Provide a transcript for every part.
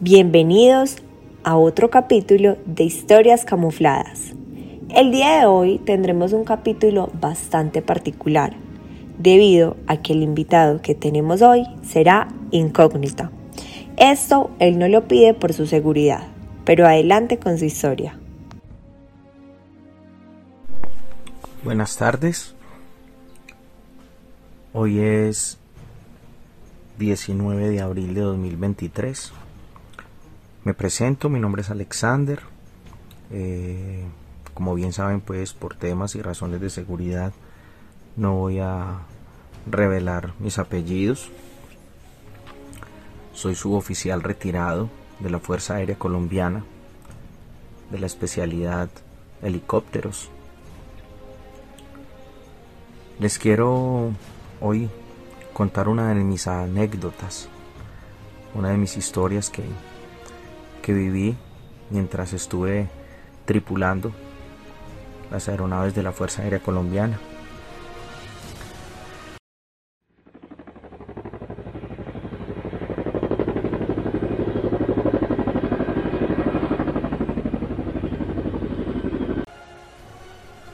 Bienvenidos a otro capítulo de Historias Camufladas. El día de hoy tendremos un capítulo bastante particular, debido a que el invitado que tenemos hoy será incógnito. Esto él no lo pide por su seguridad, pero adelante con su historia. Buenas tardes. Hoy es 19 de abril de 2023. Me presento, mi nombre es Alexander. Eh, como bien saben, pues por temas y razones de seguridad no voy a revelar mis apellidos. Soy suboficial retirado de la Fuerza Aérea Colombiana, de la especialidad helicópteros. Les quiero hoy contar una de mis anécdotas, una de mis historias que que viví mientras estuve tripulando las aeronaves de la Fuerza Aérea Colombiana.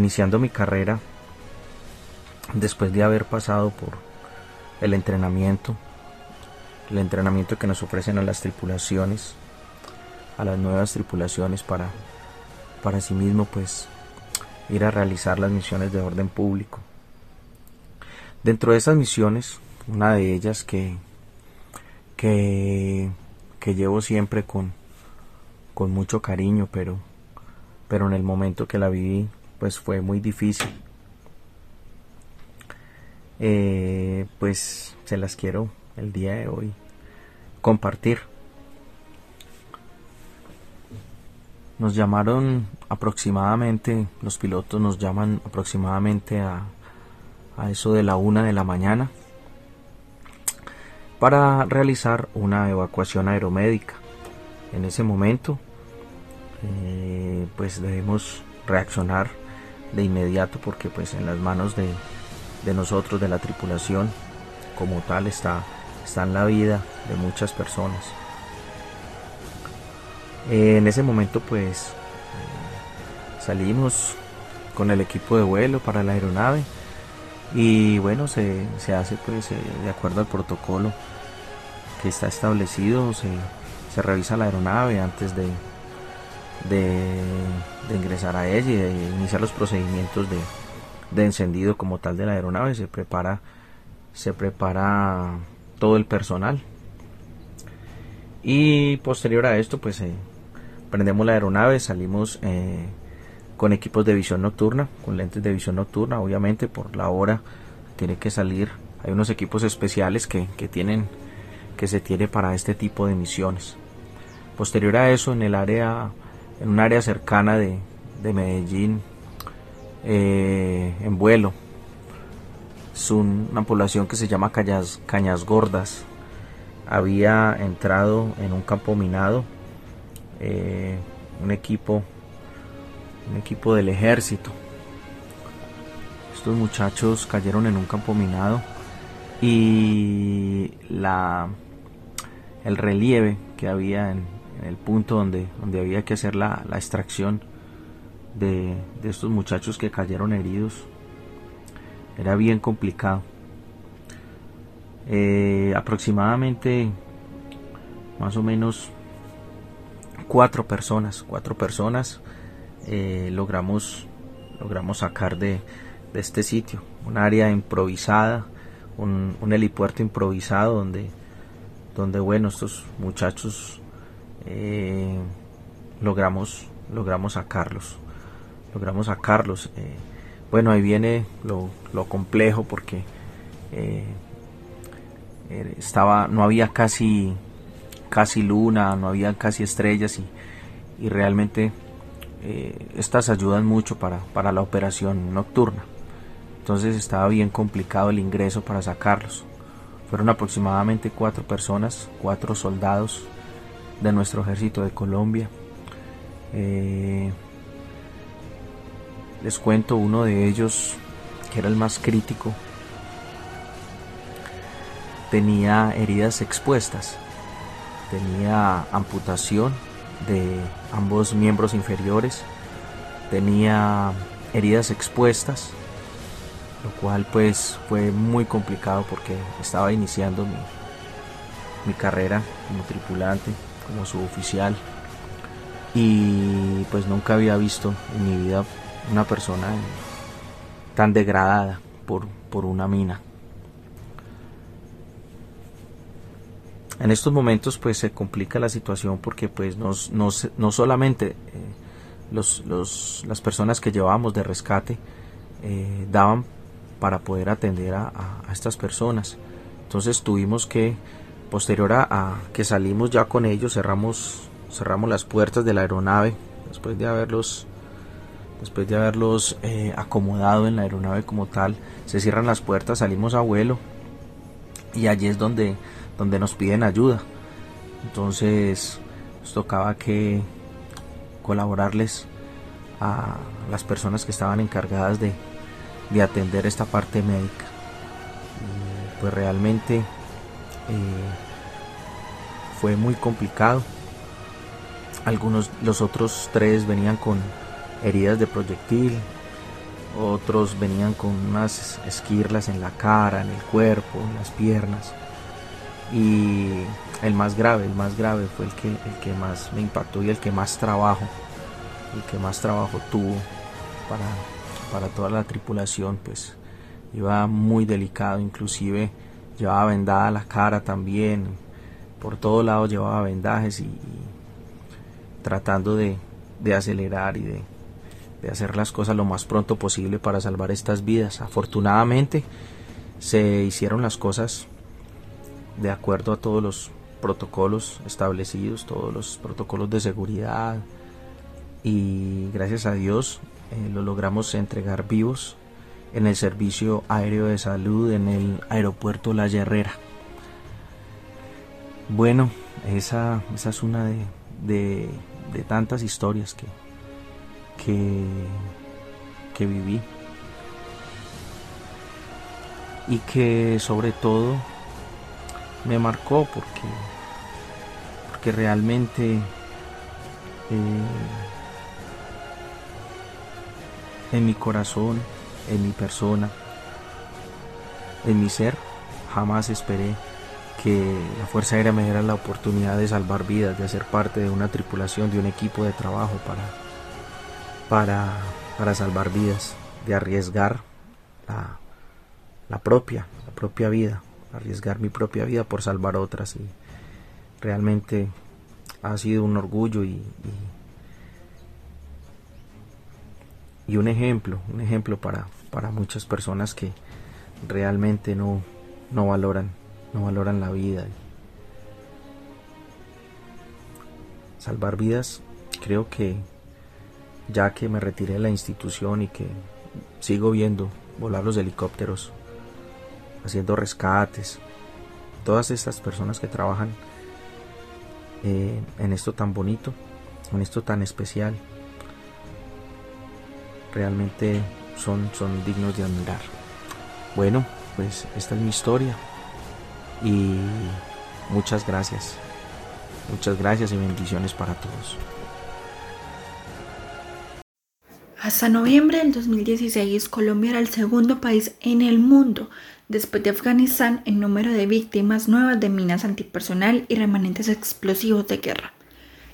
Iniciando mi carrera, después de haber pasado por el entrenamiento, el entrenamiento que nos ofrecen a las tripulaciones, a las nuevas tripulaciones para, para sí mismo pues ir a realizar las misiones de orden público. Dentro de esas misiones, una de ellas que, que, llevo siempre con, con mucho cariño, pero, pero en el momento que la viví, pues fue muy difícil. Eh, pues se las quiero el día de hoy compartir. Nos llamaron aproximadamente, los pilotos nos llaman aproximadamente a, eso de la una de la mañana para realizar una evacuación aeromédica. En ese momento, eh, pues debemos reaccionar de inmediato porque pues en las manos de, de nosotros, de la tripulación, como tal está, está en la vida de muchas personas. En ese momento pues eh, salimos con el equipo de vuelo para la aeronave y bueno se, hace pues eh, de acuerdo al protocolo que está establecido se, revisa la aeronave antes de, de, ingresar a ella y de iniciar los procedimientos de, de encendido como tal de la aeronave se prepara se prepara todo el personal y posterior a esto pues prendemos la aeronave, salimos eh, con equipos de visión nocturna, con lentes de visión nocturna, obviamente por la hora tiene que salir. Hay unos equipos especiales que, tienen que se tiene para este tipo de misiones. Posterior a eso, en el área, en un área cercana de, Medellín, eh, en vuelo, es una población que se llama Cañas, Cañas Gordas. Había entrado en un campo minado eh, un equipo un equipo del ejército estos muchachos cayeron en un campo minado y la el relieve que había en, el punto donde, donde había que hacer la, extracción de, estos muchachos que cayeron heridos. Era bien complicado. Eh, aproximadamente más o menos cuatro personas, cuatro personas eh, logramos, logramos sacar de, este sitio, un área improvisada, un, helipuerto improvisado donde, donde bueno, estos muchachos eh, logramos, logramos sacarlos, logramos sacarlos. Eh, bueno, ahí viene lo, lo complejo porque estaba, no había casi casi luna, no había casi estrellas y, realmente eh, estas ayudan mucho para, para la operación nocturna. Entonces estaba bien complicado el ingreso para sacarlos. Fueron aproximadamente cuatro personas, cuatro soldados de nuestro ejército de Colombia. Eh, les cuento uno de ellos, que era el más crítico, tenía heridas expuestas, tenía amputación de ambos miembros inferiores, tenía heridas expuestas, lo cual pues fue muy complicado porque estaba iniciando mi, mi carrera como tripulante, como suboficial y pues nunca había visto en mi vida una persona tan degradada por, por una mina. En estos momentos pues se complica la situación porque pues no, no, solamente eh, los, los, las personas que llevábamos de rescate eh, daban para poder atender a, estas personas. Entonces tuvimos que, posterior a, que salimos ya con ellos, cerramos, cerramos las puertas de la aeronave después de haberlos después de haberlos eh, acomodado en la aeronave como tal, se cierran las puertas, salimos a vuelo y allí es donde donde nos piden ayuda. Entonces nos tocaba que colaborarles a las personas que estaban encargadas de, atender esta parte médica. pues realmente fue muy complicado. Algunos, los otros tres venían con heridas de proyectil, otros venían con unas esquirlas en la cara, en el cuerpo, en las piernas y el más grave, el más grave fue el que, el que más me impactó y el que más trabajo, el que más trabajo tuvo para, para toda la tripulación, pues iba muy delicado, inclusive llevaba vendada la cara también, por todos lados llevaba vendajes y, tratando de, de, acelerar y de, de hacer las cosas lo más pronto posible para salvar estas vidas. Afortunadamente se hicieron las cosas de acuerdo a todos los protocolos establecidos, todos los protocolos de seguridad y gracias a Dios eh, lo logramos entregar vivos en el servicio aéreo de salud en el aeropuerto La Herrera. Bueno, esa, esa es una de, de, tantas historias que, que, que viví y que sobre todo me marcó porque, porque realmente eh, en mi corazón, en mi persona, en mi ser, jamás esperé que la Fuerza Aérea me diera la oportunidad de salvar vidas, de ser parte de una tripulación, de un equipo de trabajo para, para, para salvar vidas, de arriesgar la, la propia, la propia vida arriesgar mi propia vida por salvar otras. Y realmente ha sido un orgullo y, y, un ejemplo, un ejemplo para, para muchas personas que realmente no, no valoran, no valoran la vida. Salvar vidas, creo que ya que me retiré de la institución y que sigo viendo volar los helicópteros haciendo rescates, todas estas personas que trabajan eh, en esto tan bonito, en esto tan especial, realmente son, son dignos de admirar. Bueno, pues esta es mi historia y muchas gracias. Muchas gracias y bendiciones para todos. Hasta noviembre del 2016, Colombia era el segundo país en el mundo después de Afganistán en número de víctimas nuevas de minas antipersonal y remanentes explosivos de guerra,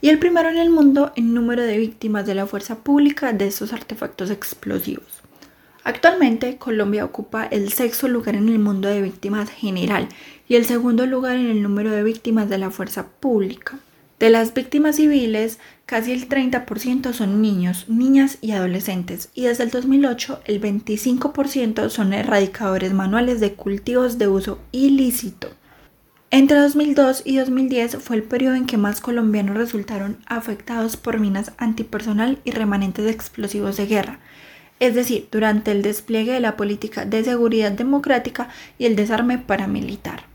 y el primero en el mundo en número de víctimas de la fuerza pública de estos artefactos explosivos. Actualmente, Colombia ocupa el sexto lugar en el mundo de víctimas general y el segundo lugar en el número de víctimas de la fuerza pública. De las víctimas civiles, casi el 30% son niños, niñas y adolescentes, y desde el 2008 el 25% son erradicadores manuales de cultivos de uso ilícito. Entre 2002 y 2010 fue el periodo en que más colombianos resultaron afectados por minas antipersonal y remanentes explosivos de guerra, es decir, durante el despliegue de la política de seguridad democrática y el desarme paramilitar.